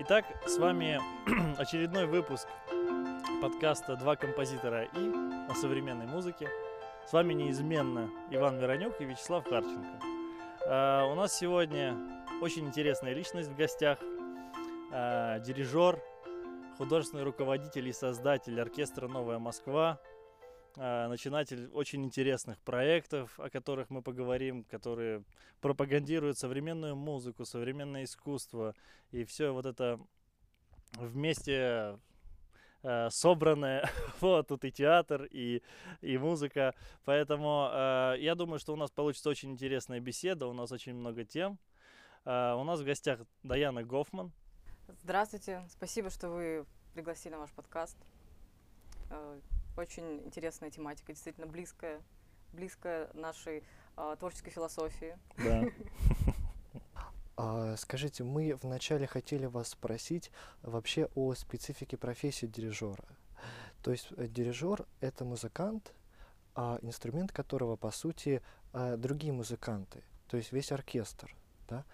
Итак, с вами очередной выпуск подкаста «Два композитора и» о современной музыке. С вами неизменно Иван Миронюк и Вячеслав Харченко. А, у нас сегодня очень интересная личность в гостях. А, дирижер, художественный руководитель и создатель оркестра «Новая Москва», начинатель очень интересных проектов, о которых мы поговорим, которые пропагандируют современную музыку, современное искусство и все вот это вместе э, собранное. вот тут и театр, и, и музыка. Поэтому э, я думаю, что у нас получится очень интересная беседа, у нас очень много тем. Э, у нас в гостях Даяна Гофман. Здравствуйте, спасибо, что вы пригласили на ваш подкаст. Очень интересная тематика, действительно близкая, близкая нашей э, творческой философии. Да. А, скажите, мы вначале хотели вас спросить вообще о специфике профессии дирижера. То есть э, дирижер это музыкант, а инструмент которого по сути э, другие музыканты, то есть весь оркестр. Да?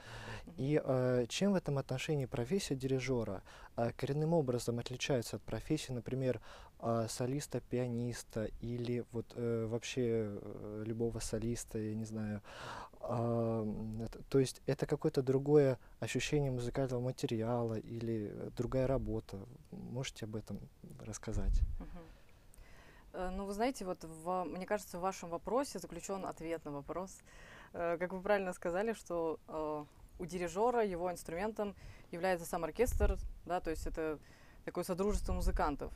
И э, чем в этом отношении профессия дирижера э, коренным образом отличается от профессии, например, э, солиста, пианиста или вот э, вообще э, любого солиста, я не знаю. Э, это, то есть это какое-то другое ощущение музыкального материала или другая работа. Можете об этом рассказать? Uh-huh. Ну, вы знаете, вот в, мне кажется, в вашем вопросе заключен ответ на вопрос. Э, как вы правильно сказали, что э, у дирижера его инструментом является сам оркестр, да, то есть это такое содружество музыкантов.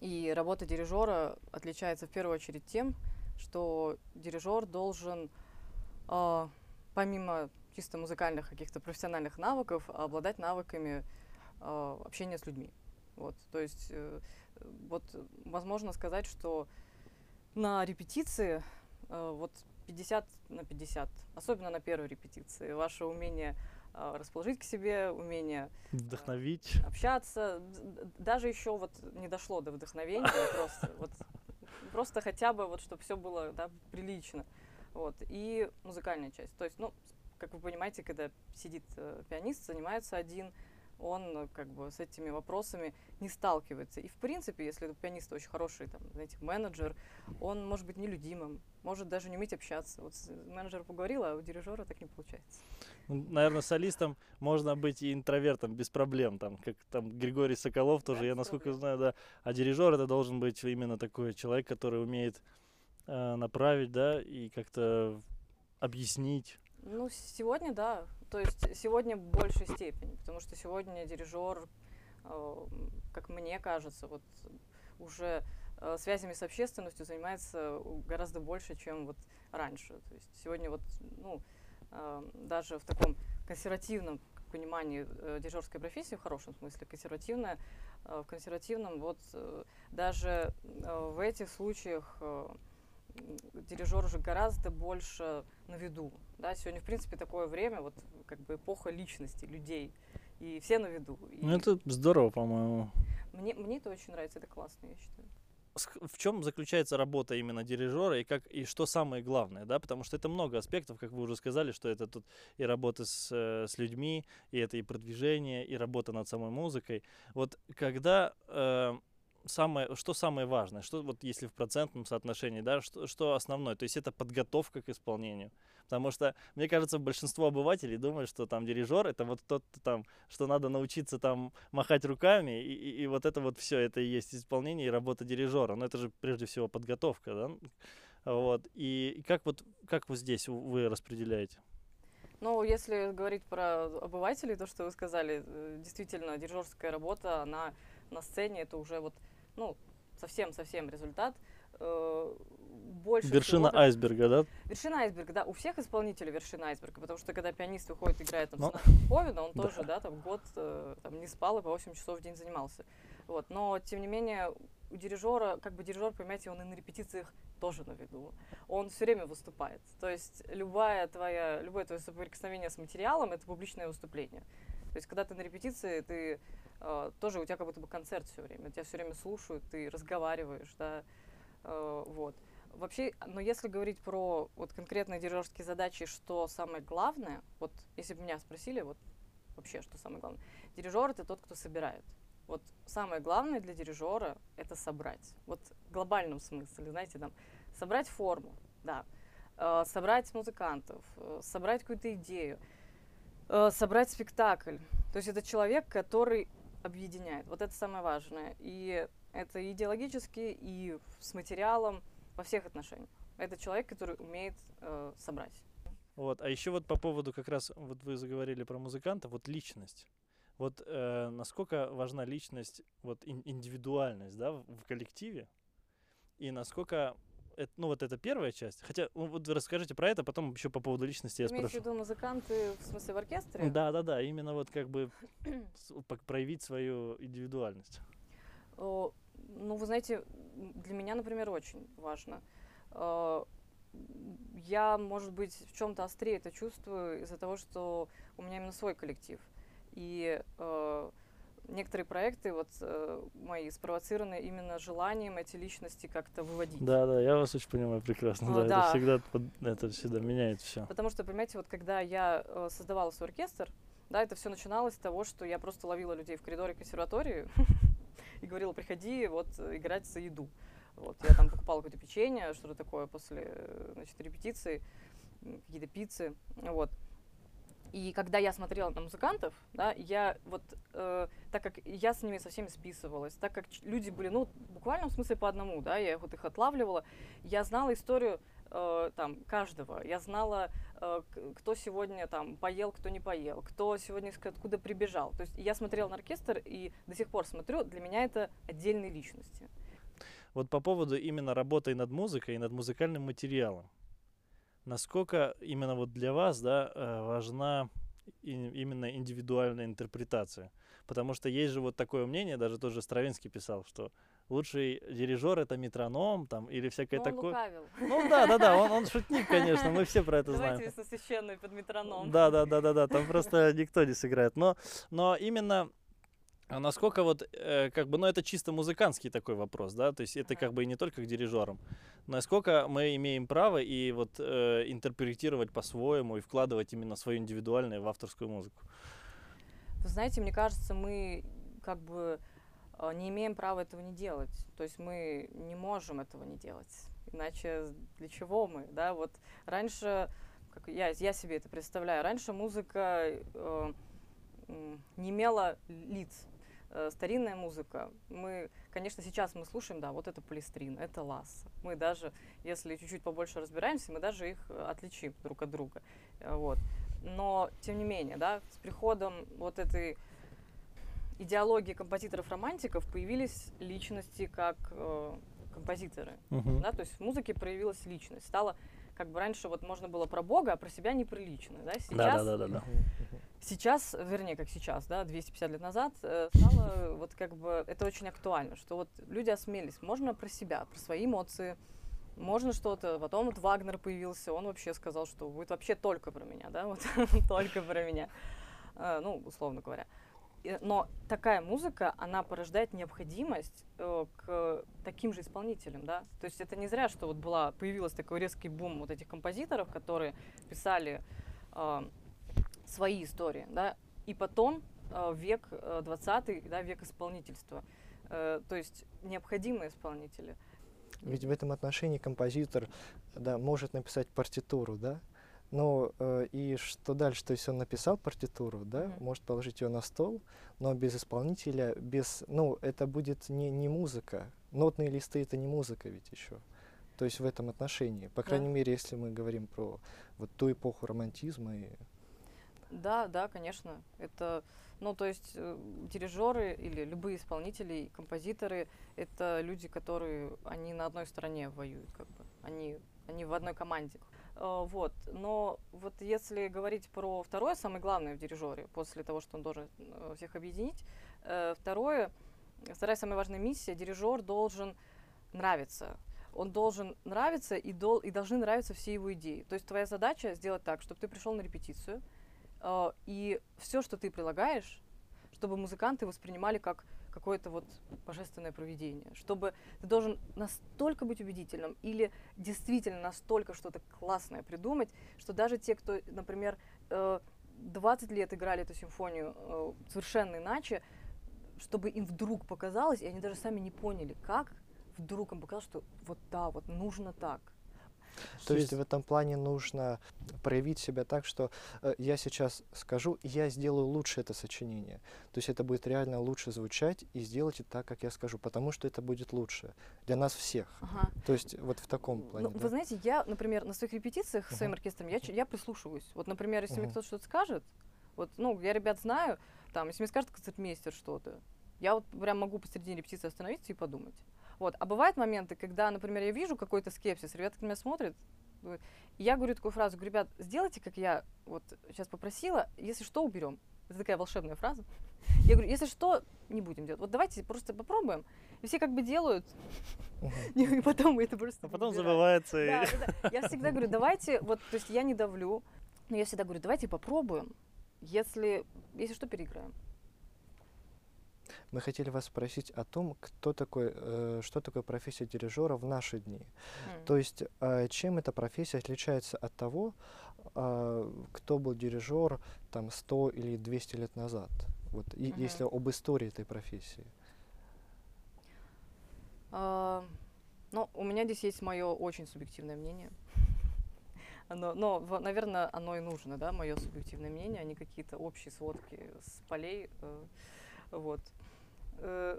И работа дирижера отличается в первую очередь тем, что дирижер должен, э, помимо чисто музыкальных каких-то профессиональных навыков, обладать навыками э, общения с людьми. Вот, то есть, э, вот, возможно сказать, что на репетиции э, вот 50 на 50, особенно на первой репетиции. Ваше умение расположить к себе, умение э, вдохновить, общаться, даже еще вот не дошло до вдохновения, просто вот просто хотя бы вот чтобы все было да, прилично, вот и музыкальная часть. То есть, ну, как вы понимаете, когда сидит э, пианист, занимается один он э, как бы с этими вопросами не сталкивается. И в принципе, если у пианиста очень хороший, там, знаете, менеджер, он может быть нелюдимым, может даже не уметь общаться. Вот менеджер поговорил, а у дирижера так не получается. Ну, наверное, солистом можно быть и интровертом без проблем, там, как там Григорий Соколов тоже, я насколько знаю, да. А дирижер это должен быть именно такой человек, который умеет э, направить, да, и как-то объяснить. Ну, сегодня, да. То есть сегодня в большей степени, потому что сегодня дирижер, э, как мне кажется, вот уже э, связями с общественностью занимается гораздо больше, чем вот раньше. То есть сегодня вот, ну, э, даже в таком консервативном понимании э, дирижерской профессии, в хорошем смысле, консервативная, э, в консервативном, вот э, даже э, в этих случаях э, дирижер уже гораздо больше на виду. Да? Сегодня, в принципе, такое время, вот как бы эпоха личности, людей, и все на виду. И ну, это здорово, по-моему. Мне, мне это очень нравится, это классно, я считаю. В чем заключается работа именно дирижера и как и что самое главное, да, потому что это много аспектов, как вы уже сказали, что это тут и работа с, э, с людьми, и это и продвижение, и работа над самой музыкой. Вот когда э, самое, что самое важное, что вот если в процентном соотношении, да, что, что основное, то есть это подготовка к исполнению, потому что мне кажется большинство обывателей думают, что там дирижер это вот тот там, что надо научиться там махать руками и, и, и вот это вот все, это и есть исполнение и работа дирижера, но это же прежде всего подготовка, да, вот. И, и как вот как вот здесь вы распределяете? Ну, если говорить про обывателей, то, что вы сказали, э, действительно, дирижерская работа, она на сцене, это уже вот ну, совсем-совсем результат. Э, больше вершина всего, айсберга, да? Вершина айсберга, да. У всех исполнителей вершина айсберга, потому что когда пианист выходит, играет там Но... Ковина, он тоже, да, там год э, там, не спал и по 8 часов в день занимался. Вот. Но, тем не менее, у дирижера, как бы дирижер, понимаете, он и на репетициях тоже на виду. Он все время выступает. То есть любая твоя, любое твое соприкосновение с материалом — это публичное выступление. То есть когда ты на репетиции, ты тоже у тебя как будто бы концерт все время, тебя все время слушают, ты разговариваешь, да, э, вот. Вообще, но если говорить про вот конкретные дирижерские задачи, что самое главное, вот если бы меня спросили, вот вообще, что самое главное, дирижер это тот, кто собирает. Вот самое главное для дирижера это собрать. Вот в глобальном смысле, знаете, там собрать форму, да, э, собрать музыкантов, собрать какую-то идею, собрать спектакль. То есть это человек, который объединяет. Вот это самое важное. И это идеологически, и с материалом, во всех отношениях. Это человек, который умеет э, собрать. Вот, а еще вот по поводу как раз, вот вы заговорили про музыканта, вот личность. Вот э, насколько важна личность, вот ин- индивидуальность, да, в, в коллективе, и насколько, это, ну вот это первая часть. Хотя, ну, вот расскажите про это, потом еще по поводу личности я Имеете в спрошу. виду музыканты, в смысле в оркестре? Да, да, да, именно вот как бы проявить свою индивидуальность. Ну, вы знаете, для меня, например, очень важно. Э, Я, может быть, в чем-то острее это чувствую из-за того, что у меня именно свой коллектив. И э, некоторые проекты вот э, мои спровоцированы именно желанием эти личности как-то выводить. Да, да, я вас очень понимаю прекрасно. О, да, это да. всегда, под- это всегда меняет все. Потому что, понимаете, вот когда я э, создавала свой оркестр, да, это все начиналось с того, что я просто ловила людей в коридоре консерватории и говорила, приходи вот играть за еду. Вот, я там покупала какое-то печенье, что-то такое после э, значит, репетиции, какие-то пиццы, вот. И когда я смотрела на музыкантов, да, я вот, э, так как я с ними со всеми списывалась, так как люди были, ну, в буквальном смысле по одному, да, я вот их отлавливала, я знала историю э, там каждого, я знала, э, кто сегодня там поел, кто не поел, кто сегодня откуда прибежал. То есть я смотрела на оркестр и до сих пор смотрю, для меня это отдельные личности. Вот по поводу именно работы над музыкой и над музыкальным материалом. Насколько именно вот для вас, да, э, важна именно индивидуальная интерпретация? Потому что есть же вот такое мнение, даже тот же Стравинский писал, что лучший дирижер это метроном там или всякое Но он такое. лукавил. Ну да, да, да, он, он шутник, конечно, мы все про это знаем. Давайте со священной под метроном. Да, да, да, да, да, там просто никто не сыграет. Но, но именно а насколько вот, э, как бы, ну это чисто музыкантский такой вопрос, да, то есть это как бы и не только к дирижерам. Насколько мы имеем право и вот э, интерпретировать по-своему и вкладывать именно свое индивидуальное в авторскую музыку. Вы знаете, мне кажется, мы как бы э, не имеем права этого не делать. То есть мы не можем этого не делать. Иначе для чего мы, да? Вот раньше, как я, я себе это представляю, раньше музыка э, не имела лиц. Э, Старинная музыка. Мы, конечно, сейчас мы слушаем, да, вот это полистрин, это ласса. Мы даже, если чуть-чуть побольше разбираемся, мы даже их э, отличим друг от друга. Э, Вот. Но, тем не менее, да, с приходом вот этой идеологии композиторов-романтиков появились личности как э, композиторы. Да, то есть в музыке проявилась личность. Стало, как бы раньше вот можно было про Бога, а про себя неприлично. Да? Сейчас, Да, да, да, да, да. Сейчас, вернее, как сейчас, да, 250 лет назад, э, стало вот как бы, это очень актуально, что вот люди осмелились, можно про себя, про свои эмоции, можно что-то. Потом вот Вагнер появился, он вообще сказал, что будет вообще только про меня, да, вот только про меня, Э, ну, условно говоря. Но такая музыка, она порождает необходимость э, к таким же исполнителям, да. То есть это не зря, что вот была, появилась такой резкий бум вот этих композиторов, которые писали свои истории, да. И потом э, век э, 20 да, век исполнительства. Э, то есть необходимые исполнители. Ведь в этом отношении композитор да, может написать партитуру, да? Но э, и что дальше? То есть он написал партитуру, да, Мгм. может положить ее на стол, но без исполнителя, без, ну, это будет не, не музыка. Нотные листы это не музыка ведь еще. То есть в этом отношении. По крайней мере, если мы говорим про вот ту эпоху романтизма и Да, да, конечно. Это, ну, то есть э, дирижеры или любые исполнители, композиторы — это люди, которые, они на одной стороне воюют, как бы. Они, они в одной команде. Э, вот. Но вот если говорить про второе, самое главное в дирижере, после того, что он должен э, всех объединить, э, второе, вторая самая важная миссия, дирижер должен нравиться. Он должен нравиться и, дол- и должны нравиться все его идеи. То есть твоя задача сделать так, чтобы ты пришел на репетицию, и все, что ты прилагаешь, чтобы музыканты воспринимали как какое-то вот божественное проведение, чтобы ты должен настолько быть убедительным или действительно настолько что-то классное придумать, что даже те, кто, например, э, 20 лет играли эту симфонию э, совершенно иначе, чтобы им вдруг показалось, и они даже сами не поняли, как вдруг им показалось, что вот да, вот нужно так. То есть в этом плане нужно проявить себя так, что э, я сейчас скажу, я сделаю лучше это сочинение. То есть это будет реально лучше звучать, и сделайте так, как я скажу, потому что это будет лучше для нас всех. Ага. То есть вот в таком плане. Ну, да? Вы знаете, я, например, на своих репетициях с своим оркестром, я, я прислушиваюсь. Вот, например, если мне Мгм. кто-то что-то скажет, вот, ну, я ребят знаю, там, если мне скажет концертмейстер что-то, я вот прям могу посреди репетиции остановиться и подумать. Вот. А бывают моменты, когда, например, я вижу какой-то скепсис, ребята на меня смотрят, я говорю такую фразу, говорю, ребят, сделайте, как я вот сейчас попросила, если что, уберем. Это такая волшебная фраза. Я говорю, если что, не будем делать. Вот давайте просто попробуем. И все как бы делают, и потом это просто А потом убираем. забывается. да, да. Я всегда говорю, давайте, вот, то есть я не давлю, но я всегда говорю, давайте попробуем. Если, если что, переиграем. Мы хотели вас спросить о том, кто такой, э, что такое профессия дирижера в наши дни. М. То есть э, чем эта профессия отличается от того, а, кто был дирижер там 100 или 200 лет назад? Вот, и, Мгм. если об истории этой профессии. А, ну, у меня здесь есть мое очень субъективное мнение. Оно, но, в- наверное, оно и нужно, да, мое субъективное мнение, а не какие-то общие сводки с полей. э, вот. Э,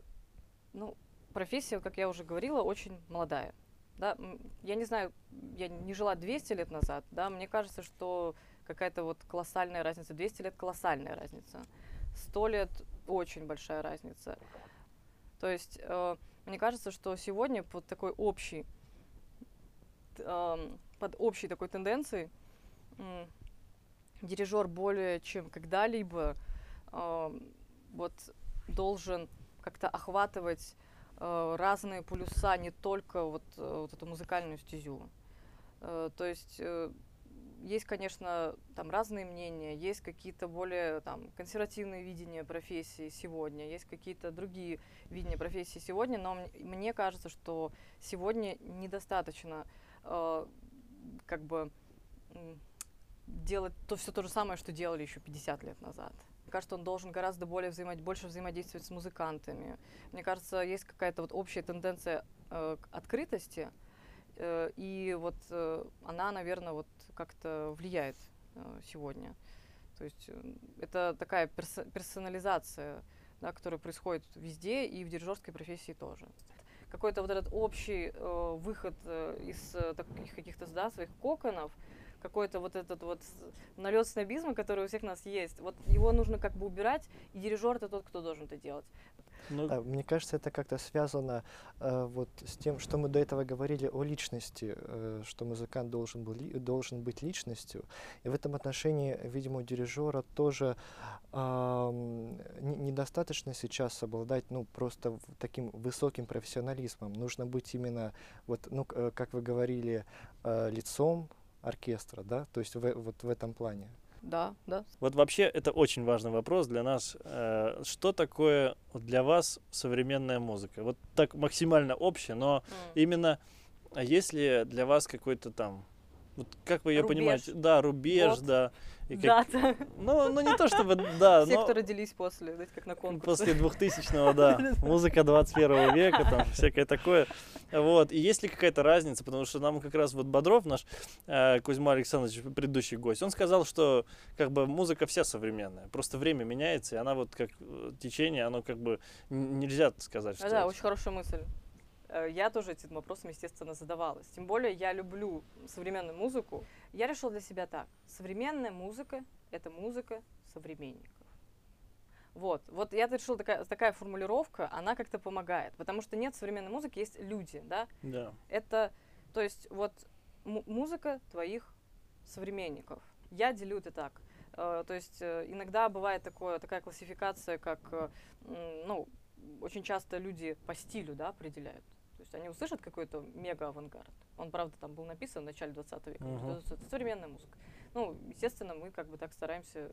ну, профессия, как я уже говорила, очень молодая. Да? Я не знаю, я не жила 200 лет назад, да, мне кажется, что какая-то вот колоссальная разница. 200 лет колоссальная разница. 100 лет очень большая разница. То есть э, мне кажется, что сегодня под такой общий, ам, под общей такой тенденцией м, дирижер более чем когда-либо ам, вот должен как-то охватывать э, разные полюса, не только вот, э, вот эту музыкальную стезю. Э, то есть э, есть, конечно, там разные мнения, есть какие-то более там консервативные видения профессии сегодня, есть какие-то другие видения профессии сегодня, но мне кажется, что сегодня недостаточно э, как бы делать то все то же самое, что делали еще 50 лет назад. Кажется, он должен гораздо более взаимо- больше взаимодействовать с музыкантами. Мне кажется, есть какая-то вот общая тенденция э, к открытости, э, и вот э, она, наверное, вот как-то влияет э, сегодня. То есть э, это такая перso- персонализация, да, которая происходит везде и в дирижерской профессии тоже. Какой-то вот этот общий э, выход э, из э, таких каких-то да, своих коконов, какой-то вот этот вот налет снобизма, который у всех нас есть, вот его нужно как бы убирать, и дирижер это тот, кто должен это делать. Ну, А, Мне кажется, это как-то связано э, вот с тем, что мы до этого говорили о личности, э, что музыкант должен, был, должен быть личностью. И в этом отношении, видимо, у дирижера тоже не- недостаточно сейчас обладать ну, просто таким высоким профессионализмом. Нужно быть именно, вот, ну, э, как вы говорили, э, лицом оркестра, да, то есть в, вот в этом плане. Да, да. Вот вообще это очень важный вопрос для нас. Э, Что такое для вас современная музыка? Вот так максимально общее, но М. именно а есть ли для вас какой-то там, вот как вы ее Рубеж. понимаете? Да, рубеж, Вот. да. И как- Да, да. Ну, ну не то чтобы, да, Все, но кто родились после, знаете, как на конкурсе. после 2000-го, да, музыка 21 века, там всякое такое. Вот, и есть ли какая-то разница, потому что нам как раз вот Бодров, наш э, Кузьма Александрович, предыдущий гость, он сказал, что как бы музыка вся современная, просто время меняется, и она вот как э, течение, оно как бы нельзя сказать, что... Да, это- очень хорошая мысль. Э, Я тоже этим вопросом, естественно, задавалась. Тем более я люблю современную музыку. Я решила для себя так. Современная музыка — это музыка современников. Вот, вот я решила, такая, такая формулировка, она как-то помогает. Потому что нет современной музыки, есть люди, да? Да. Это, то есть, вот му- музыка твоих современников. Я делю это так. Э, то есть э, иногда бывает такое, такая классификация, как, э, ну, очень часто люди по стилю, да, определяют. Есть они услышат какой-то мега-авангард. Он, правда, там был написан в начале 20 века. Мгм. Это современная музыка. Ну, естественно, мы как бы так стараемся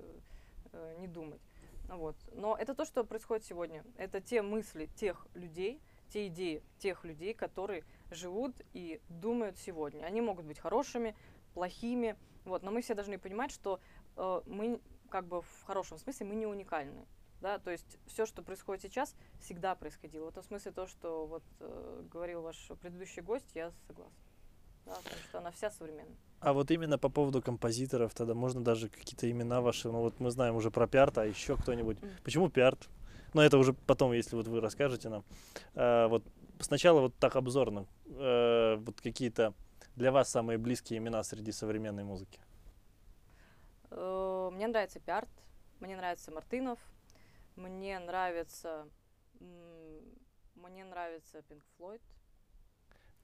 э, не думать. Вот. Но это то, что происходит сегодня. Это те мысли тех людей, те идеи тех людей, которые живут и думают сегодня. Они могут быть хорошими, плохими, вот, но мы все должны понимать, что э, мы как бы в хорошем смысле мы не уникальны. Да, то есть все, что происходит сейчас, всегда происходило. В этом смысле то, что вот э, говорил ваш предыдущий гость, я согласна. Да, потому что она вся современная. А вот именно по поводу композиторов, тогда можно даже какие-то имена ваши, ну вот мы знаем уже про Пиарта, а еще кто-нибудь. Мгм. Почему Пиарт? Но это уже потом, если вот вы расскажете нам. А, вот сначала вот так обзорно, э, вот какие-то для вас самые близкие имена среди современной музыки. Э, Мне нравится Пиарт, мне нравится Мартынов, мне нравится, мне нравится Флойд,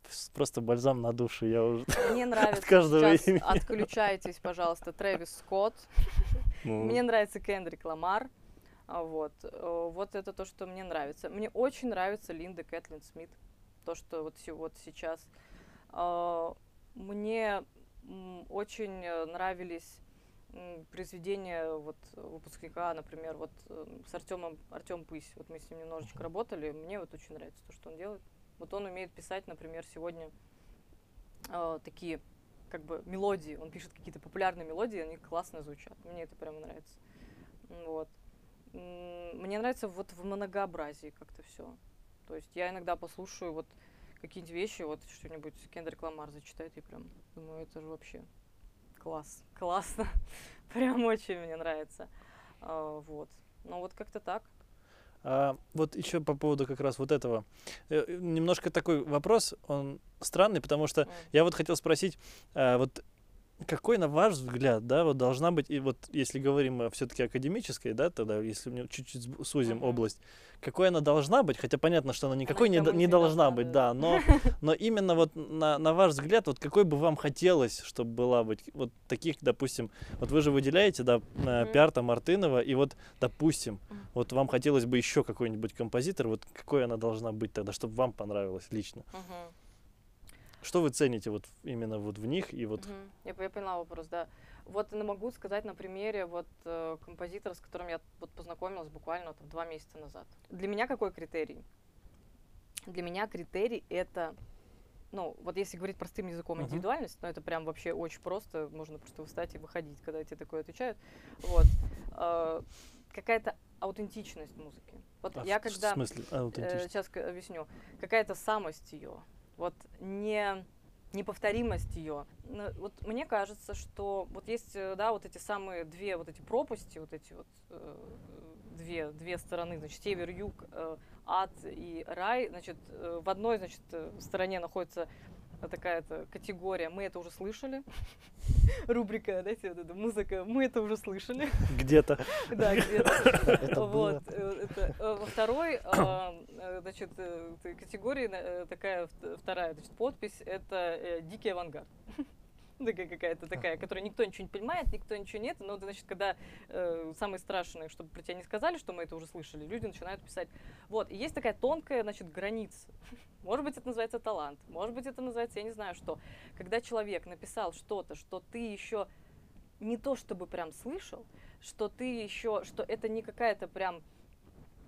С- Просто бальзам на душу, я уже... мне нравится каждого сейчас имени. отключайтесь, пожалуйста, Трэвис Скотт, ну, мне нравится Кендрик Ламар, а, вот, э, вот это то, что мне нравится. Мне очень нравится Линда Кэтлин Смит, то, что вот, вот сейчас. А, Мне очень э, нравились произведения вот выпускника, например, вот э, с Артемом Артем Пысь. Вот мы с ним немножечко работали. Мне вот очень нравится то, что он делает. Вот он умеет писать, например, сегодня э, такие как бы мелодии. Он пишет какие-то популярные мелодии, они классно звучат. Мне это прямо нравится. Вот. Мне нравится вот в многообразии как-то все. То есть я иногда послушаю вот какие-нибудь вещи, вот что-нибудь Кендрик Ламар зачитает, и прям думаю, это же вообще класс, классно. Прям очень мне нравится. А, Вот. Ну вот как-то так. А, вот еще по поводу как раз вот этого. Э, э, Немножко такой вопрос, он странный, потому что М. я вот хотел спросить, а, вот какой, на ваш взгляд, да, вот должна быть, и вот если говорим все-таки академической, да, тогда, если мы чуть-чуть сузим Мгм. область, какой она должна быть, хотя понятно, что она никакой д- не не должна быть, да. но, но именно вот на, на ваш взгляд, вот какой бы вам хотелось, чтобы была быть, вот таких, допустим, вот вы же выделяете, да, Мгм. Пиарта Мартынова, и вот, допустим, Мгм. вот вам хотелось бы еще какой-нибудь композитор, вот какой она должна быть тогда, чтобы вам понравилось лично? Мгм. Что вы цените вот именно вот в них и вот Мгм. Я, я поняла вопрос, да. Вот могу сказать на примере вот э, композитора, с которым я вот познакомилась буквально вот, два месяца назад. Для меня какой критерий? Для меня критерий это, ну, вот если говорить простым языком, Мгм. индивидуальность, ну, это прям вообще очень просто, можно просто встать и выходить, когда тебе такое отвечают. Вот. Э, какая-то аутентичность музыки. Вот а я в- когда... в смысле аутентичность? сейчас объясню. Какая-то самость ее. Вот не неповторимость ее. Вот мне кажется, что вот есть, э, да, вот эти самые две вот эти пропасти, вот эти вот э, две, две стороны, значит, север, юг, э, ад и рай, значит, э, в одной, значит, э, стороне находится такая-то категория, мы это уже слышали, рубрика, знаете, вот эта музыка, мы это уже слышали, Где-то. да, где-то. Вот, э, э, во второй, а, э, значит, категории такая вт- вторая, значит, подпись это дикий авангард. Какая-то такая, которая никто ничего не понимает, никто ничего нет. Но, значит, когда э, самое страшное, чтобы про тебя не сказали, что мы это уже слышали, люди начинают писать. Вот, и есть такая тонкая, значит, граница. Может быть, это называется талант, может быть, это называется, я не знаю что. Когда человек написал что-то, что ты еще не то чтобы прям слышал, что ты еще, что это не какая-то прям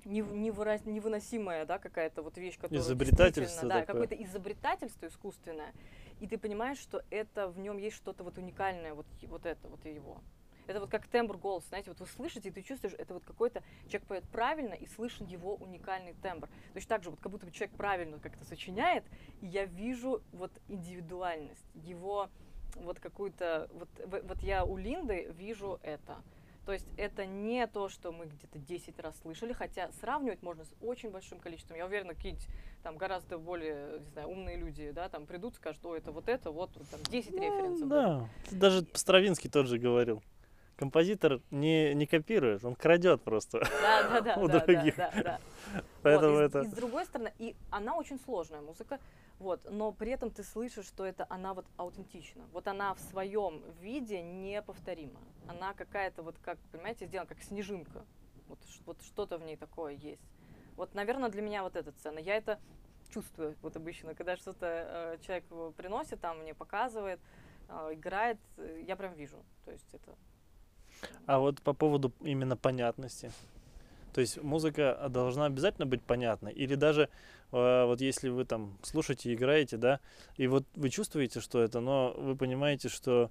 невыносимая, да, какая-то вот вещь, которая Изобретательство да, какое-то изобретательство искусственное, и ты понимаешь, что это в нем есть что-то вот уникальное, вот, вот это вот его. Это вот как тембр голоса, знаете, вот вы слышите, и ты чувствуешь, это вот какой-то человек поет правильно, и слышен его уникальный тембр. Точно так же, вот как будто бы человек правильно как-то сочиняет, и я вижу вот индивидуальность, его вот какую-то, вот, вот я у Линды вижу это. То есть это не то, что мы где-то 10 раз слышали, хотя сравнивать можно с очень большим количеством. Я уверена, какие-нибудь там гораздо более, не знаю, умные люди, да, там придут, скажут, о, это вот это, вот, вот там 10 Ну, референсов. Да, даже Стравинский тот же говорил. Композитор не, не копирует, он крадет просто. Да, да, да, у да, других. да, да. Поэтому Вот, и, с- это... и с другой стороны, и она очень сложная музыка, вот, но при этом ты слышишь, что это она вот аутентична. Вот она в своем виде неповторима. Она какая-то вот, как, понимаете, сделана как снежинка. Вот, вот что-то в ней такое есть. Вот, наверное, для меня вот эта цена. Я это чувствую вот обычно, когда что-то э, человек приносит, там мне показывает, э, играет, э, я прям вижу. То есть это... А вот по поводу именно понятности. То есть музыка должна обязательно быть понятной? Или даже вот если вы там слушаете, играете, да, и вот вы чувствуете, что это, но вы понимаете, что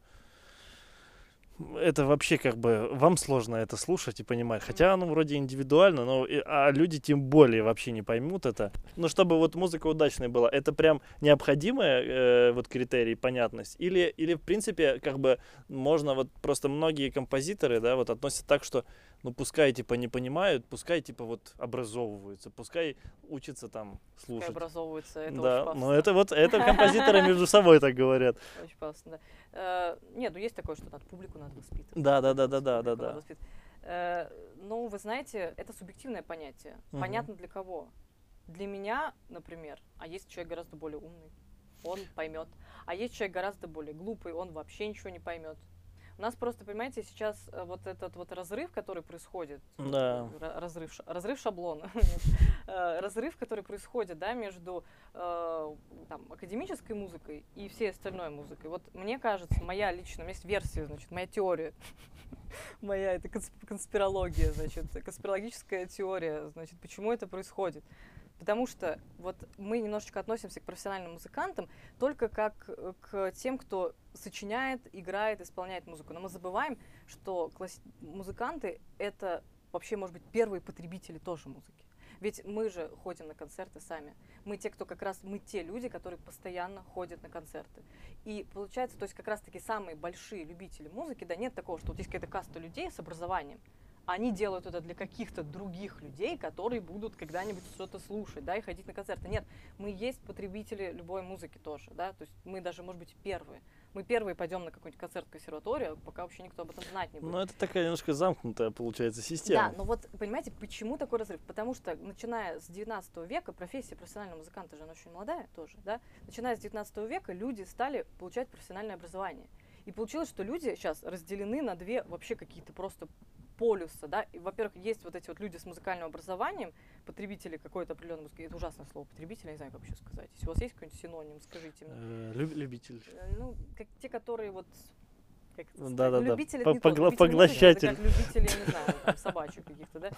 это вообще как бы вам сложно это слушать и понимать. Хотя оно вроде индивидуально, но и- а люди тем более вообще не поймут это. Но чтобы вот музыка удачной была, это прям необходимый э, вот критерий понятность. Или или в принципе как бы можно вот просто многие композиторы, да, вот относятся так, что ну пускай типа не понимают, пускай типа вот образовываются, пускай учатся там Пускай слушать. образовывается, это да, пафосно. но это вот это композиторы между собой так говорят. Очень пафосно, да. Э, нет, ну есть такое, что надо публику надо воспитывать. Да, да, да, да, да, да, да. Э, ну, вы знаете, это субъективное понятие. Мгм. Понятно для кого. Для меня, например, а есть человек гораздо более умный, он поймет. А есть человек гораздо более глупый, он вообще ничего не поймет. У нас просто, понимаете, сейчас э, вот этот вот разрыв, который происходит, Да. ра- разрыв, разрыв шаблона. Э, разрыв, который происходит, да, между э, там, академической музыкой и всей остальной музыкой. Вот мне кажется, моя личная, у меня есть версия, значит, моя теория, моя это консп- конспирология, значит, конспирологическая теория, значит, почему это происходит. Потому что вот мы немножечко относимся к профессиональным музыкантам только как э, к тем, кто сочиняет, играет, исполняет музыку. Но мы забываем, что класси- музыканты это вообще, может быть, первые потребители тоже музыки. Ведь мы же ходим на концерты сами. Мы те, кто как раз, мы те люди, которые постоянно ходят на концерты. И получается, то есть как раз-таки самые большие любители музыки, да, нет такого, что вот есть какая-то каста людей с образованием, они делают это для каких-то других людей, которые будут когда-нибудь что-то слушать, да, и ходить на концерты. Нет, мы есть потребители любой музыки тоже, да, то есть мы даже, может быть, первые. Мы первые пойдем на какой-нибудь концерт в консерваторию, пока вообще никто об этом знать не будет. Ну, это такая немножко замкнутая, получается, система. Да, но вот понимаете, почему такой разрыв? Потому что начиная с 19 века профессия профессионального музыканта же она очень молодая тоже, да? Начиная с 19 века люди стали получать профессиональное образование. И получилось, что люди сейчас разделены на две вообще какие-то просто полюса, да, и, во-первых, есть вот эти вот люди с музыкальным образованием, потребители какой-то определенной музыки, это ужасное слово, потребители, я не знаю, как вообще сказать. Если у вас есть какой-нибудь синоним, скажите мне. Э, люб- любитель. Э, Ну, как те, которые вот как это сказать, Да-да-да, ну, любители по- это не то, погла- музыки, это как любители, я не знаю, там, собачек каких-то, да.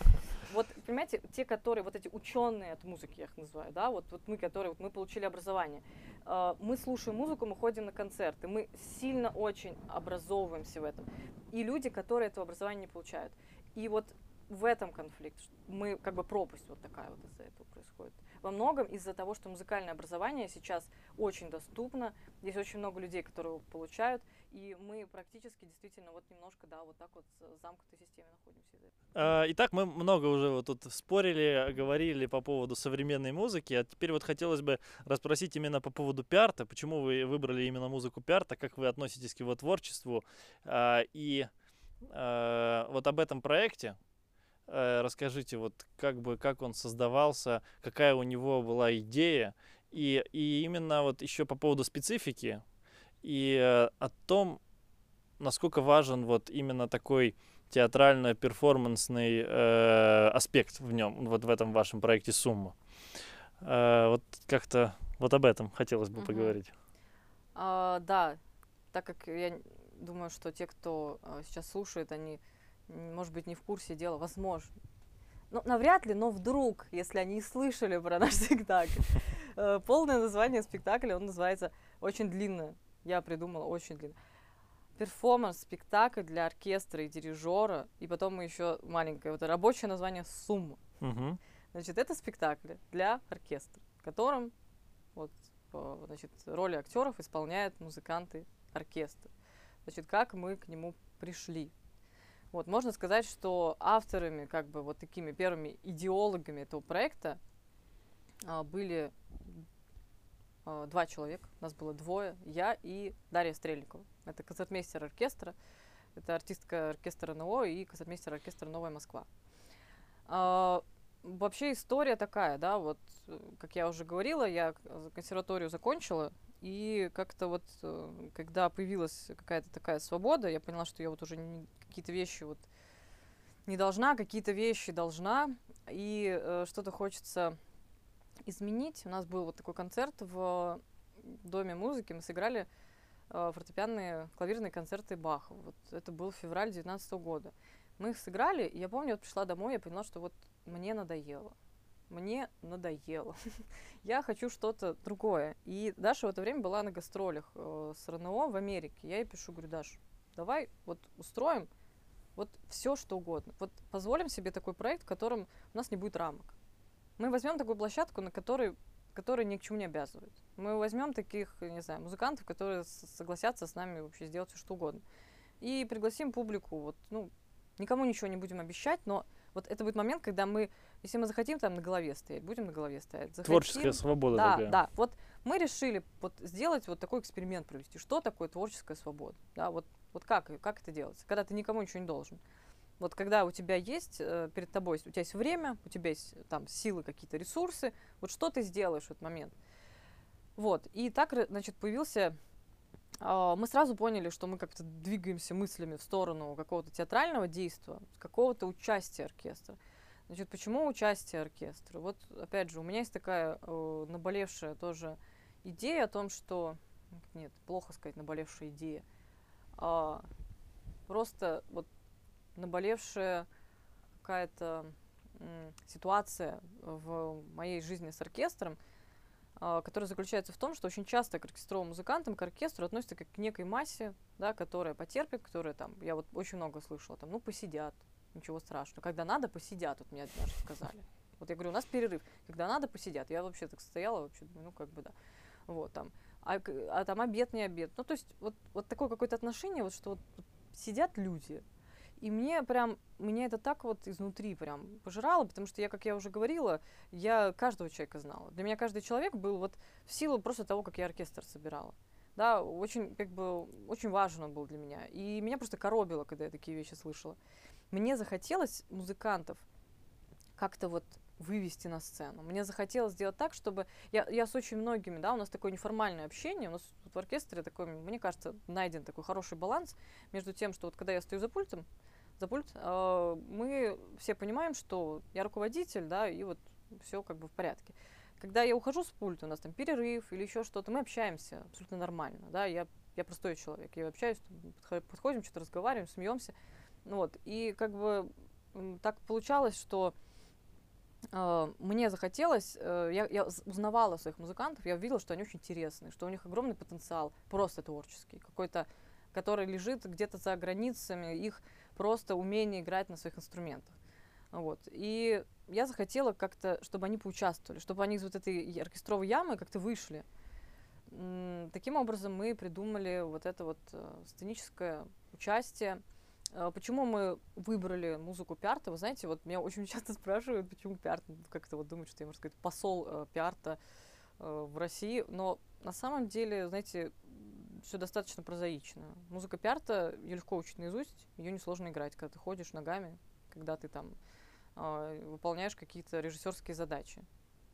Вот, понимаете, те, которые, вот эти ученые от музыки, я их называю, да, вот, вот мы, которые, вот мы получили образование, э, мы слушаем музыку, мы ходим на концерты, мы сильно очень образовываемся в этом. И люди, которые этого образования не получают. И вот в этом конфликт. Мы как бы пропасть вот такая вот из-за этого происходит. Во многом из-за того, что музыкальное образование сейчас очень доступно, здесь очень много людей, которые его получают, и мы практически действительно вот немножко, да, вот так вот в замкнутой системе находимся. А, Итак, мы много уже вот тут спорили, говорили по поводу современной музыки, а теперь вот хотелось бы расспросить именно по поводу пиарта, почему вы выбрали именно музыку пиарта, как вы относитесь к его творчеству, а, и а, вот об этом проекте расскажите, вот как бы, как он создавался, какая у него была идея, и, и именно вот еще по поводу специфики, и э, о том, насколько важен вот именно такой театрально-перформансный э, аспект в нем, вот в этом вашем проекте «Сумма». Э, вот как-то вот об этом хотелось бы Мгм. поговорить. А, да, так как я думаю, что те, кто а, сейчас слушает, они, может быть, не в курсе дела, возможно. Ну, навряд ли, но вдруг, если они и слышали про наш спектакль. Э, Полное название спектакля, он называется очень длинное. Я придумала очень длинно. Перформанс-спектакль для оркестра и дирижера. И потом еще маленькое, вот рабочее название «Сумма». Мгм. Значит, это спектакль для оркестра, в котором вот, э, значит, роли актеров исполняют музыканты оркестра. Значит, как мы к нему пришли. Вот, можно сказать, что авторами, как бы вот такими первыми идеологами этого проекта а, были а, два человека. Нас было двое. Я и Дарья Стрельникова. Это концертмейстер оркестра. Это артистка оркестра НО и концертмейстер оркестра «Новая Москва». А, Вообще история такая, да, вот, э, как я уже говорила, я э, консерваторию закончила, и как-то вот, э, когда появилась какая-то такая свобода, я поняла, что я вот уже какие-то вещи вот не должна, какие-то вещи должна, и э, что-то хочется изменить. У нас был вот такой концерт в Доме музыки, мы сыграли э, фортепианные клавирные концерты Баха. Вот это был февраль 2019 года. Мы их сыграли, и я помню, вот пришла домой, я поняла, что вот мне надоело. Мне надоело. я хочу что-то другое. И Даша в это время была на гастролях э, с РНО в Америке. Я ей пишу, говорю, Даш, давай вот устроим вот все, что угодно. Вот позволим себе такой проект, в котором у нас не будет рамок. Мы возьмем такую площадку, на которой которые ни к чему не обязывают. Мы возьмем таких, не знаю, музыкантов, которые согласятся с нами вообще сделать все что угодно. И пригласим публику, вот, ну, никому ничего не будем обещать, но вот это будет момент, когда мы, если мы захотим там на голове стоять, будем на голове стоять. Захотим, Творческая свобода да, такая. Да, вот мы решили вот сделать вот такой эксперимент провести. Что такое творческая свобода? Да, вот, вот как, как это делается? Когда ты никому ничего не должен. Вот когда у тебя есть э, перед тобой, у тебя есть время, у тебя есть там силы, какие-то ресурсы, вот что ты сделаешь в этот момент? Вот, и так, значит, появился э, мы сразу поняли, что мы как-то двигаемся мыслями в сторону какого-то театрального действия, какого-то участия оркестра. Значит, почему участие оркестра? Вот, опять же, у меня есть такая э, наболевшая тоже идея о том, что... Нет, плохо сказать наболевшая идея. А, просто вот наболевшая какая-то ситуация в моей жизни с оркестром, э, которая заключается в том, что очень часто к оркестровым музыкантам, к оркестру относятся как к некой массе, да, которая потерпит, которая там, я вот очень много слышала, там, ну, посидят, ничего страшного. Когда надо, посидят, вот мне однажды сказали. Вот я говорю, у нас перерыв. Когда надо, посидят. Я вообще так стояла, вообще думаю, ну, как бы, да. Вот, там. А, а там обед, не обед. Ну, то есть, вот, вот такое какое-то отношение, вот, что вот, вот сидят люди, и мне прям, меня это так вот изнутри прям пожирало, потому что я, как я уже говорила, я каждого человека знала. Для меня каждый человек был вот в силу просто того, как я оркестр собирала. Да, очень, как бы, очень важен он был для меня. И меня просто коробило, когда я такие вещи слышала. Мне захотелось музыкантов как-то вот вывести на сцену. Мне захотелось сделать так, чтобы... Я, я с очень многими, да, у нас такое неформальное общение, у нас в оркестре такой, мне кажется, найден такой хороший баланс между тем, что вот когда я стою за пультом, за пульт, э, мы все понимаем, что я руководитель, да, и вот все как бы в порядке. Когда я ухожу с пульта, у нас там перерыв или еще что-то, мы общаемся абсолютно нормально, да, я, я простой человек, я общаюсь, подходим, что-то разговариваем, смеемся, вот, и как бы так получалось, что э, мне захотелось, э, я, я узнавала своих музыкантов, я увидела, что они очень интересные, что у них огромный потенциал, просто творческий, какой-то, который лежит где-то за границами их просто умение играть на своих инструментах. Вот. И я захотела как-то, чтобы они поучаствовали, чтобы они из вот этой оркестровой ямы как-то вышли. Таким образом мы придумали вот это вот э, сценическое участие. Э, почему мы выбрали музыку Пиарта? Вы знаете, вот меня очень часто спрашивают, почему Пиарт, ну, как-то вот думают, что я, можно сказать, посол э, Пиарта в России. Но на самом деле, знаете, все достаточно прозаично. Музыка Пиарта, ее легко учить наизусть, ее несложно играть, когда ты ходишь ногами, когда ты там э, выполняешь какие-то режиссерские задачи.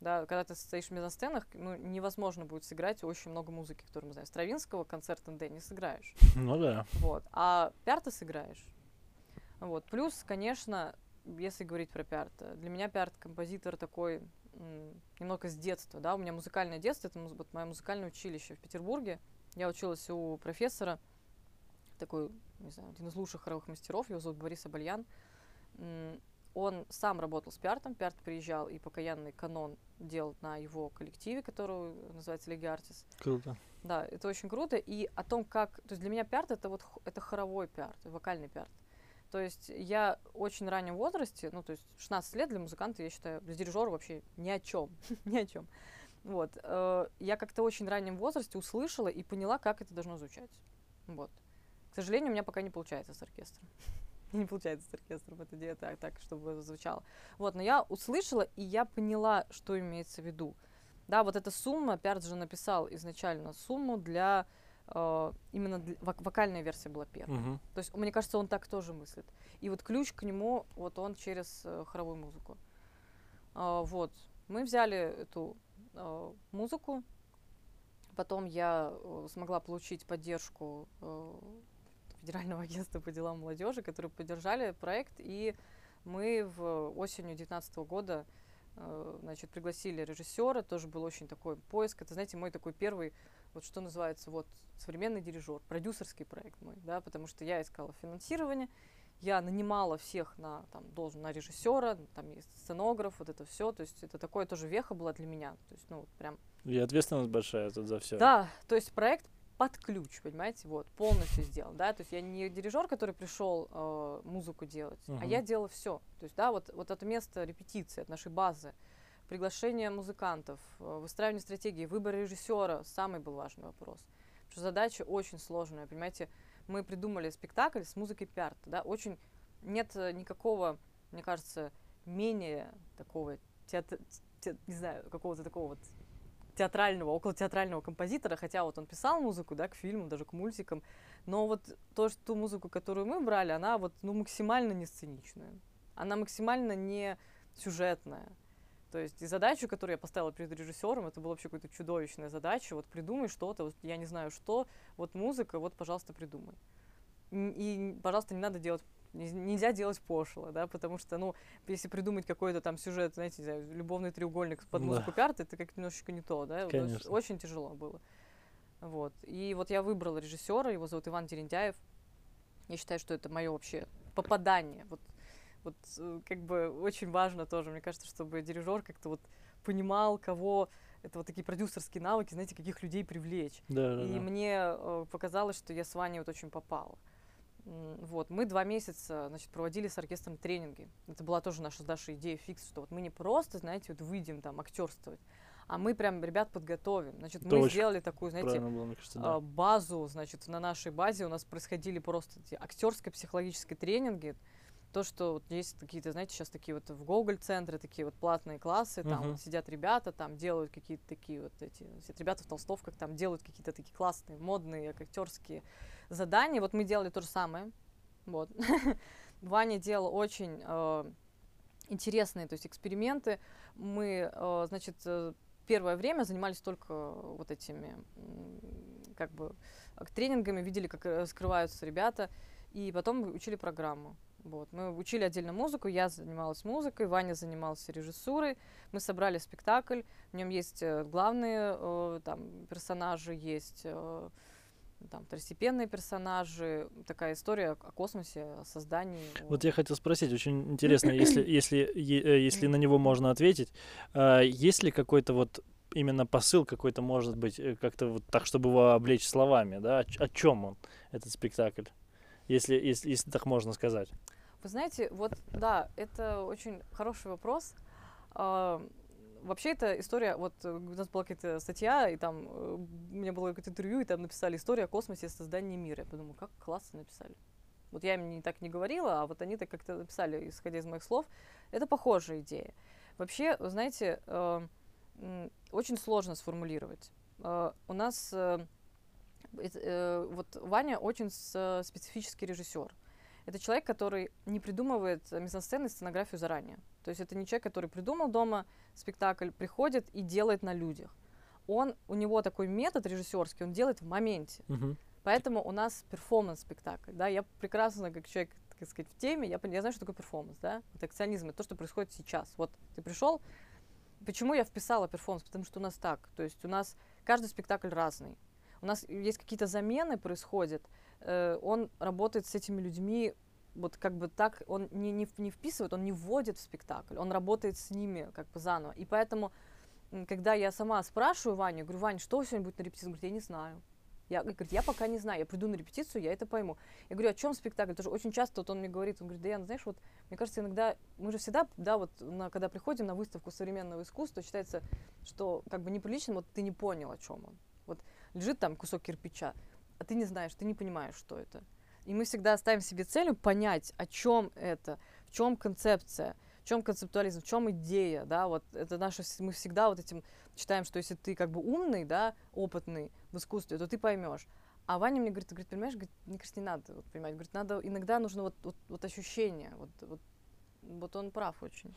Да, когда ты стоишь в мизансценах, ну, невозможно будет сыграть очень много музыки, которую мы знаем. Стравинского концерт НД не сыграешь. Ну да. Вот. А Пиарта сыграешь. Вот. Плюс, конечно, если говорить про Пиарта, для меня Пиарт композитор такой немного с детства, да, у меня музыкальное детство, это вот мое музыкальное училище в Петербурге, я училась у профессора, такой, не знаю, один из лучших хоровых мастеров, его зовут Борис Абальян. Он сам работал с Пиартом, Пиарт приезжал и покаянный канон делал на его коллективе, который называется Лиги Артис. Круто. Да, это очень круто. И о том, как... То есть для меня пиарт — это вот это хоровой пиарт, вокальный пиарт. То есть я очень раннем возрасте, ну, то есть 16 лет для музыканта, я считаю, для дирижера вообще ни о чем, ни о чем. Вот. Э, я как-то очень раннем возрасте услышала и поняла, как это должно звучать. Вот. К сожалению, у меня пока не получается с оркестром. не получается с оркестром это делать так, так, чтобы звучало. Вот, но я услышала, и я поняла, что имеется в виду. Да, вот эта сумма, Пиарт же написал изначально сумму для Uh, именно для, вок вокальная версия была первая. Uh-huh. То есть, мне кажется, он так тоже мыслит. И вот ключ к нему, вот он через uh, хоровую музыку. Uh, вот. Мы взяли эту э, музыку. Потом я э, смогла получить поддержку э, Федерального агентства по делам молодежи, которые поддержали проект, и мы в осенью 2019 года э, значит, пригласили режиссера, тоже был очень такой поиск. Это, знаете, мой такой первый, вот что называется, вот современный дирижер, продюсерский проект мой, да, потому что я искала финансирование, я нанимала всех на, там, должен, на режиссера, там есть сценограф, вот это все, то есть это такое тоже веха была для меня, то есть, ну, вот прям И ответственность большая тут за все. да, то есть проект под ключ, понимаете, вот, полностью сделан, да, то есть я не дирижер, который пришел э, музыку делать, а Мгм. я делала все, то есть, да, вот, вот это место репетиции, от нашей базы, приглашение музыкантов, э, выстраивание стратегии, выбор режиссера, самый был важный вопрос, потому что задача очень сложная, понимаете, мы придумали спектакль с музыкой пиарт, да, очень, нет э, никакого, мне кажется, менее такого, театр, те- не знаю, какого-то такого вот театрального, около театрального композитора, хотя вот он писал музыку, да, к фильмам, даже к мультикам, но вот то, что, ту музыку, которую мы брали, она вот, ну, максимально не сценичная, она максимально не сюжетная. То есть и задачу, которую я поставила перед режиссером, это была вообще какая-то чудовищная задача, вот придумай что-то, вот я не знаю что, вот музыка, вот, пожалуйста, придумай. И, пожалуйста, не надо делать, не- нельзя делать пошло, да, потому что, ну, если придумать какой-то там сюжет, знаете, не знаю, любовный треугольник под Да. музыку карты, это как немножечко не то, да, Конечно. очень тяжело было. Вот. И вот я выбрала режиссера, его зовут Иван Терентяев. Я считаю, что это мое вообще попадание. Вот, вот э, как бы очень важно тоже, мне кажется, чтобы дирижер как-то вот понимал, кого это вот такие продюсерские навыки, знаете, каких людей привлечь. Да, да, И да. мне э, показалось, что я с Ваней вот очень попала. Вот, мы два месяца, значит, проводили с оркестром тренинги. Это была тоже наша с Дашей идея фикс, что вот мы не просто, знаете, вот выйдем там актерствовать, а мы прям ребят подготовим. Значит, Это мы сделали такую, знаете, было, кажется, да. а, базу, значит, на нашей базе у нас происходили просто эти актерско-психологические тренинги. То, что вот есть какие-то, знаете, сейчас такие вот в Гоголь-центре такие вот платные классы, там вот сидят ребята, там делают какие-то такие вот эти, сидят ребята в толстовках, там делают какие-то такие классные, модные актерские задания. Вот мы делали то же самое. Вот. Ваня делал очень э, интересные, то есть эксперименты. Мы, э, значит, э, первое время занимались только вот этими, как бы, э, тренингами, видели, как э, скрываются ребята, и потом учили программу. Вот. Мы учили отдельно музыку, я занималась музыкой, Ваня занимался режиссурой. Мы собрали спектакль, в нем есть э, главные э, там, персонажи, есть э, там, второстепенные персонажи, такая история о космосе, о создании. Вот я хотел спросить, очень интересно, если, если, е- э, если на него можно ответить, а, есть ли какой-то вот именно посыл какой-то, может быть, э, как-то вот так, чтобы его облечь словами, да, о, о чем он, этот спектакль, если, если, если так можно сказать? Вы знаете, вот да, это очень хороший вопрос. А, Вообще эта история, вот э, у нас была какая-то статья, и там э, у меня было какое-то интервью, и там написали история о космосе и создании мира. Я подумала, как классно написали. Вот я им не так не говорила, а вот они так как-то написали, исходя из моих слов. Это похожая идея. Вообще, вы знаете, э, очень сложно сформулировать. Э, У нас э, э, вот Ваня очень специфический режиссер. Это человек, который не придумывает э, мизансцены и сценографию заранее. То есть это не человек, который придумал дома спектакль, приходит и делает на людях. Он, у него такой метод режиссерский, он делает в моменте. Мгм. Поэтому у нас перформанс-спектакль. Да? Я прекрасно, как человек, так сказать, в теме, я, я знаю, что такое перформанс. Да? Это акционизм, это то, что происходит сейчас. Вот ты пришел, почему я вписала перформанс? Потому что у нас так. То есть у нас каждый спектакль разный. У нас есть какие-то замены происходят. Э, он работает с этими людьми вот как бы так, он не, не, не вписывает, он не вводит в спектакль, он работает с ними как бы заново. И поэтому, когда я сама спрашиваю Ваню, говорю, Вань, что сегодня будет на репетиции? Он говорит, я не знаю. Я, говорит, я пока не знаю, я приду на репетицию, я это пойму. Я говорю, о чем спектакль? Тоже очень часто вот он мне говорит, он говорит, да, знаешь, вот мне кажется, иногда мы же всегда, да, вот на, когда приходим на выставку современного искусства, считается, что как бы неприлично, вот ты не понял, о чем он. Вот лежит там кусок кирпича, а ты не знаешь, ты не понимаешь, что это. И мы всегда ставим себе целью понять, о чем это, в чем концепция, в чем концептуализм, в чем идея, да, вот это наше, мы всегда вот этим считаем, что если ты как бы умный, да, опытный в искусстве, то ты поймешь. А Ваня мне говорит, говорит, понимаешь, говорит, мне кажется, не надо вот, понимать, говорит, надо, иногда нужно вот, вот, вот ощущение, вот, вот, вот он прав очень.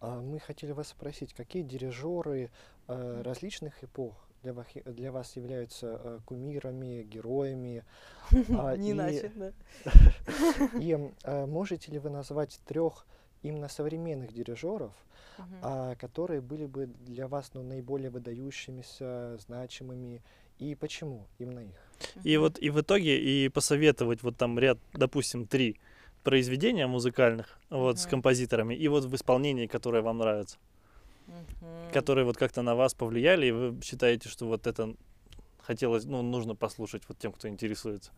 А Мы хотели вас спросить, какие дирижеры э, различных эпох для вас, для вас являются э, кумирами, героями? А, Не и- иначе, да. И э, можете ли вы назвать трех именно современных дирижеров, а, которые были бы для вас ну, наиболее выдающимися, значимыми, и почему именно их? И вот и в итоге и посоветовать вот там ряд, допустим, три произведения музыкальных, вот, с композиторами, и вот в исполнении, которое вам нравится, Мгм. которые вот как-то на вас повлияли, и вы считаете, что вот это хотелось, ну, нужно послушать вот тем, кто интересуется.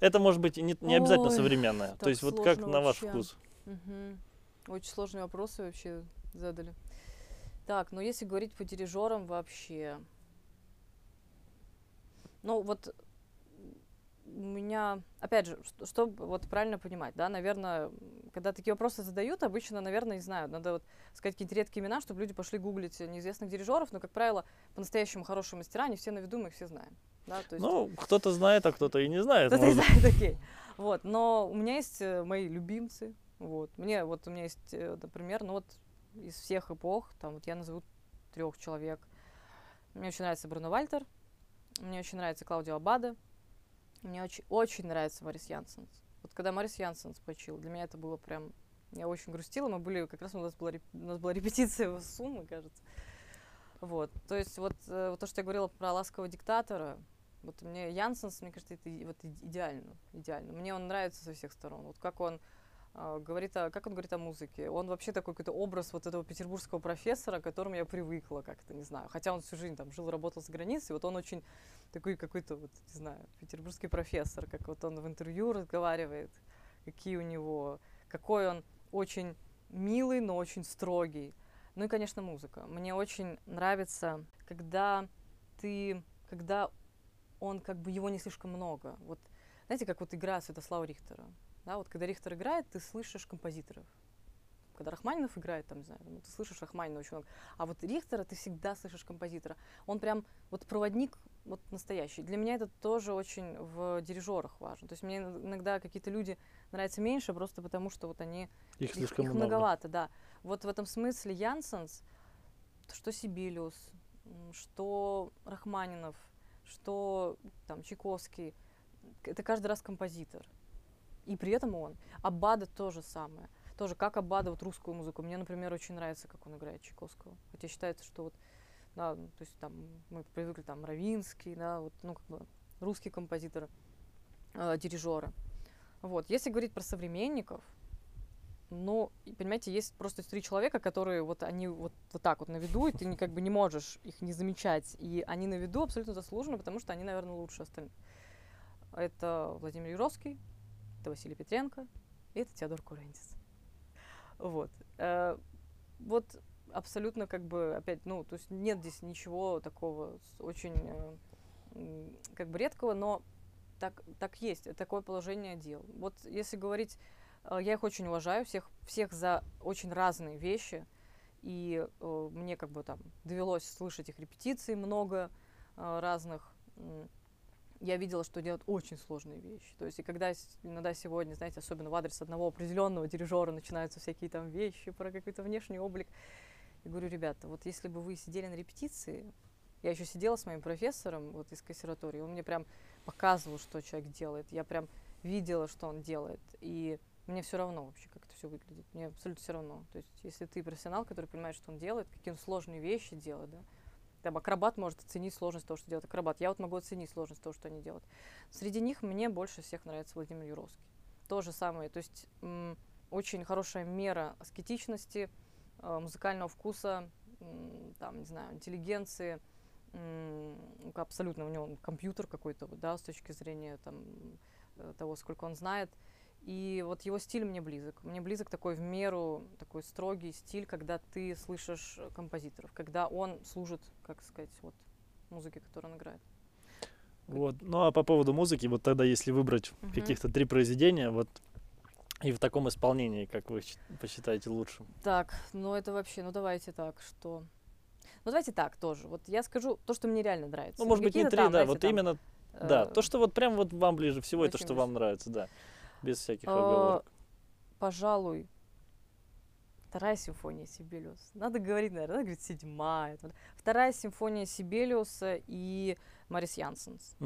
Это может быть не, не обязательно Ой, современное. То есть вот как сложно на ваш вообще. вкус. Мгм. Очень сложные вопросы вообще задали. Так, ну если говорить по дирижерам вообще. Ну вот у меня, опять же, что, чтобы вот правильно понимать, да, наверное, когда такие вопросы задают, обычно, наверное, не знаю, надо вот сказать какие-то редкие имена, чтобы люди пошли гуглить неизвестных дирижеров, но, как правило, по-настоящему хорошие мастера, они все на виду, мы их все знаем. Да, то есть Ну, кто-то знает, а кто-то и не знает. кто-то может. знает, окей. Вот, но у меня есть э, мои любимцы. Вот. Мне вот у меня есть, э, например, ну вот из всех эпох, там вот я назову трех человек. Мне очень нравится Бруно Вальтер, мне очень нравится Клаудио Абада, мне очень, очень нравится Марис Янсенс. Вот когда Марис Янсенс почил, для меня это было прям... Я очень грустила, мы были, как раз у нас была, у нас была репетиция в Суммы, кажется. Вот, то есть вот, э, вот то, что я говорила про ласкового диктатора, вот мне Янсенс, мне кажется, это вот идеально, идеально. Мне он нравится со всех сторон. Вот как он а, говорит о, как он говорит о музыке. Он вообще такой какой-то образ вот этого петербургского профессора, к которому я привыкла как-то, не знаю. Хотя он всю жизнь там жил, работал за границей, вот он очень такой какой-то вот, не знаю, петербургский профессор, как вот он в интервью разговаривает, какие у него, какой он очень милый, но очень строгий. Ну и, конечно, музыка. Мне очень нравится, когда ты, когда он как бы его не слишком много. Вот знаете, как вот игра Святослава Рихтера. Да, вот когда Рихтер играет, ты слышишь композиторов. Когда Рахманинов играет, там, не знаю, ну, ты слышишь Рахманинова очень много. А вот Рихтера ты всегда слышишь композитора. Он прям вот проводник вот настоящий. Для меня это тоже очень в дирижерах важно. То есть мне иногда какие-то люди нравятся меньше, просто потому что вот они Их их, слишком их много. многовато, да. Вот в этом смысле Янсенс, что Сибилиус, что Рахманинов, что там Чайковский, это каждый раз композитор. И при этом он. Аббада тоже самое. Тоже как Аббада, вот русскую музыку. Мне, например, очень нравится, как он играет Чайковского. Хотя считается, что вот, да, ну, то есть там мы привыкли там Равинский, да, вот, ну, как бы русский композитор, э, дирижеры. Вот. Если говорить про современников, ну, понимаете, есть просто три человека, которые вот они вот, вот так вот на виду, и ты как бы не можешь их не замечать. И они на виду абсолютно заслуженно, потому что они, наверное, лучше остальных. Это Владимир Юровский, это Василий Петренко, и это Теодор Курентис. Вот. Э, вот абсолютно как бы опять, ну, то есть нет здесь ничего такого очень э, как бы редкого, но так, так есть, такое положение дел. Вот если говорить, э, я их очень уважаю, всех, всех за очень разные вещи, и э, мне как бы там довелось слышать их репетиции много э, разных. Я видела, что делают очень сложные вещи. То есть, и когда иногда сегодня, знаете, особенно в адрес одного определенного дирижера начинаются всякие там вещи про какой-то внешний облик, я говорю, ребята, вот если бы вы сидели на репетиции, я еще сидела с моим профессором вот из консерватории, он мне прям показывал, что человек делает, я прям видела, что он делает, и мне все равно вообще, как это все выглядит, мне абсолютно все равно. То есть, если ты профессионал, который понимает, что он делает, какие он сложные вещи делает, да, там акробат может оценить сложность того, что делает акробат. Я вот могу оценить сложность того, что они делают. Среди них мне больше всех нравится Владимир Юровский. То же самое. То есть очень хорошая мера аскетичности, музыкального вкуса, там, не знаю, интеллигенции. абсолютно у него компьютер какой-то, да, с точки зрения там, э, того, сколько он знает. И вот его стиль мне близок. Мне близок такой в меру, такой строгий стиль, когда ты слышишь э, композиторов, когда он служит, как сказать, вот музыке, которую он играет. Вот. Ну а по поводу музыки, вот тогда если выбрать Мгм. каких-то три произведения, вот и в таком исполнении, как вы посчитаете лучшим? Так, ну это вообще, ну давайте так, что... Ну давайте так тоже. Вот я скажу то, что мне реально нравится. Ну, может быть, не три, там, да, знаете, вот там, именно, да, э, то, что вот прям вот вам ближе всего, это очень что вам нравится, да, без всяких э, оговорок. Пожалуй, вторая симфония Сибелиуса. Надо говорить, наверное, надо говорить седьмая. Вторая симфония Сибелиуса и Марис Янсенс.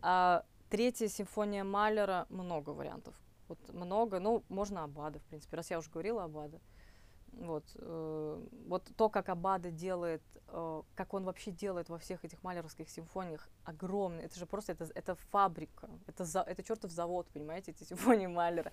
А третья симфония Малера много вариантов. Вот много, ну, можно Абада, в принципе, раз я уже говорила Абада. Вот, э, вот то, как Абада делает, э, как он вообще делает во всех этих малеровских симфониях, огромный. Это же просто, это, это фабрика, это, за, это чертов завод, понимаете, эти симфонии Малера.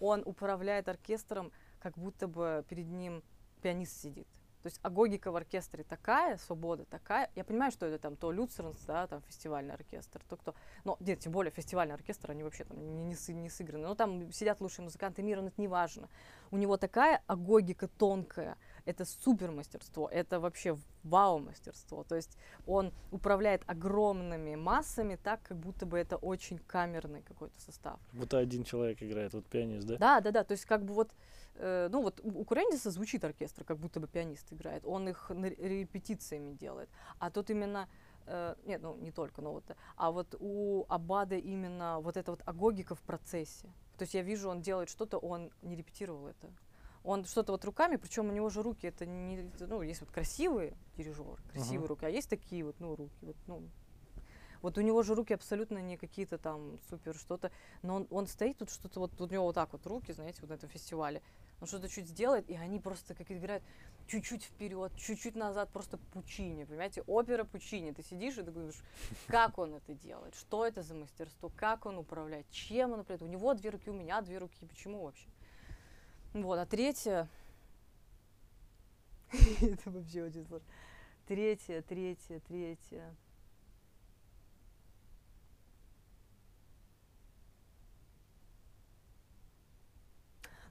Он управляет оркестром, как будто бы перед ним пианист сидит. То есть агогика в оркестре такая, свобода такая. Я понимаю, что это там то Люцернс, да, там фестивальный оркестр, то кто. Но нет, тем более фестивальный оркестр, они вообще там не, не, не сыграны. Но там сидят лучшие музыканты мира, но это не важно. У него такая агогика тонкая, это супер мастерство, это вообще вау мастерство. То есть он управляет огромными массами так, как будто бы это очень камерный какой-то состав. Будто один человек играет, вот пианист, да? Да, да, да. То есть как бы вот, э, ну вот у у Курендиса звучит оркестр, как будто бы пианист играет. Он их репетициями делает. А тут именно э, нет, ну не только, но вот, а вот у Абада именно вот эта вот агогика в процессе. То есть я вижу, он делает что-то, он не репетировал это. Он что-то вот руками, причем у него же руки это не, ну есть вот красивые дирижеры, красивые Мгм. руки, а есть такие вот, ну руки, вот, ну вот у него же руки абсолютно не какие-то там супер что-то, но он, он стоит тут что-то вот у него вот так вот руки, знаете, вот на этом фестивале, он что-то чуть сделает, и они просто как играют чуть-чуть вперед, чуть-чуть назад, просто Пучини, понимаете, опера Пучини. Ты сидишь и ты говоришь, как он это делает, что это за мастерство, как он управляет, чем он управляет. У него две руки, у меня две руки, почему вообще? Вот, а третье, это вообще очень сложно. Третье, третье, третье.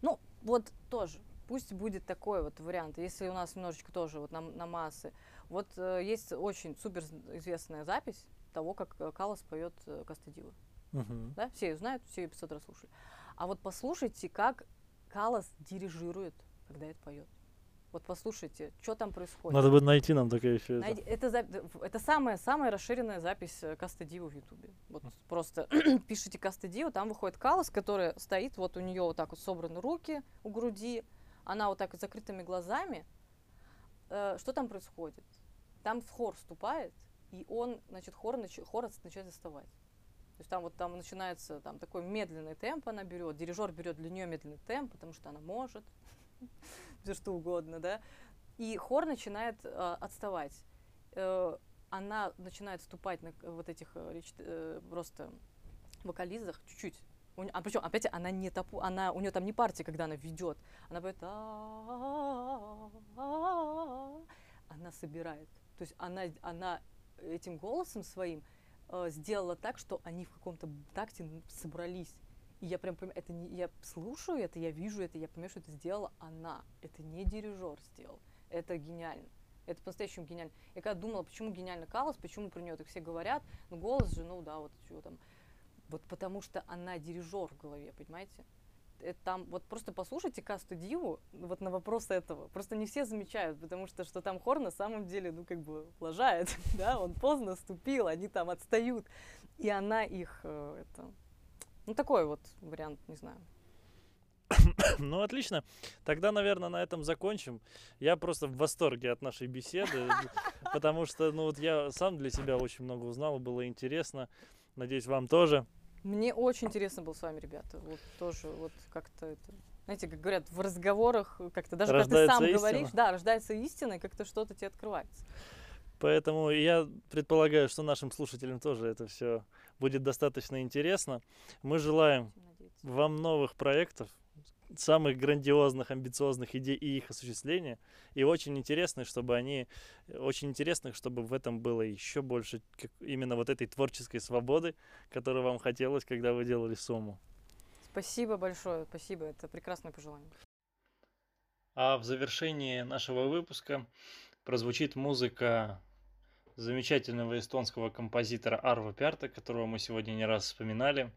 Ну, вот тоже. Пусть будет такой вот вариант, если у нас немножечко тоже вот на, на массы. Вот э, есть очень супер известная запись того, как э, Калас поет э, Кастадилу. Мгм. Да? Все ее знают, все ее 500 раз слушали. А вот послушайте, как Калас дирижирует, когда это поет. Вот послушайте, что там происходит. Надо бы найти нам такое еще. Найди- Это, в- это самая, самая расширенная запись э, Каста Дивы в Ютубе. Вот Мгм. просто пишите Каста Диву, там выходит Калас, которая стоит, вот у нее вот так вот собраны руки у груди, она вот так с закрытыми глазами. Э, что там происходит? Там в хор вступает, и он, значит, хор, нач- хор начинает заставать. То есть там вот там начинается там такой медленный темп она берет, дирижер берет для нее медленный темп, потому что она может, все что угодно, да. И хор начинает э, отставать. Э, она начинает вступать на к- вот этих э, э, просто вокализах чуть-чуть. А причем, опять, она не топу, она, у нее там не партия, когда она ведет. Она поет она собирает. То есть она, она этим голосом своим э, сделала так, что они в каком-то такте собрались. И я прям понимаю, это не, я слушаю это, я вижу это, я понимаю, что это сделала она. Это не дирижер сделал. Это гениально. Это по-настоящему гениально. Я когда думала, почему гениально Калас, почему про нее так все говорят, ну голос же, ну да, вот что там. Вот потому что она дирижер в голове, понимаете? Это там, вот просто послушайте Касту Диву, вот на вопрос этого. Просто не все замечают, потому что, что там хор на самом деле, ну, как бы лажает, да, он поздно ступил, они там отстают, и она их, э, это, ну, такой вот вариант, не знаю. Ну, отлично. Тогда, наверное, на этом закончим. Я просто в восторге от нашей беседы, потому что, ну, вот я сам для себя очень много узнал, было интересно. Надеюсь, вам тоже. Мне очень интересно было с вами, ребята, вот тоже, вот как-то это, знаете, как говорят, в разговорах как-то, даже когда ты Рождается сам истина. говоришь, да, рождается истина, и как-то что-то тебе открывается. Поэтому я предполагаю, что нашим слушателям тоже это все будет достаточно интересно. Мы желаем надеяться. вам новых проектов, самых грандиозных, амбициозных идей и их осуществления. И очень интересно, чтобы они, очень интересно, чтобы в этом было еще больше как- именно вот этой творческой свободы, которую вам хотелось, когда вы делали сумму. Спасибо большое, спасибо, это прекрасное пожелание. А в завершении нашего выпуска прозвучит музыка замечательного эстонского композитора Арва Пярта, которого мы сегодня не раз вспоминали.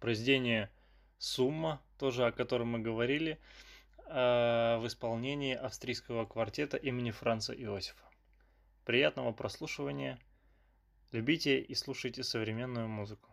Произведение «Сумма», тоже о котором мы говорили, э, в исполнении австрийского квартета имени Франца Иосифа. Приятного прослушивания. Любите и слушайте современную музыку.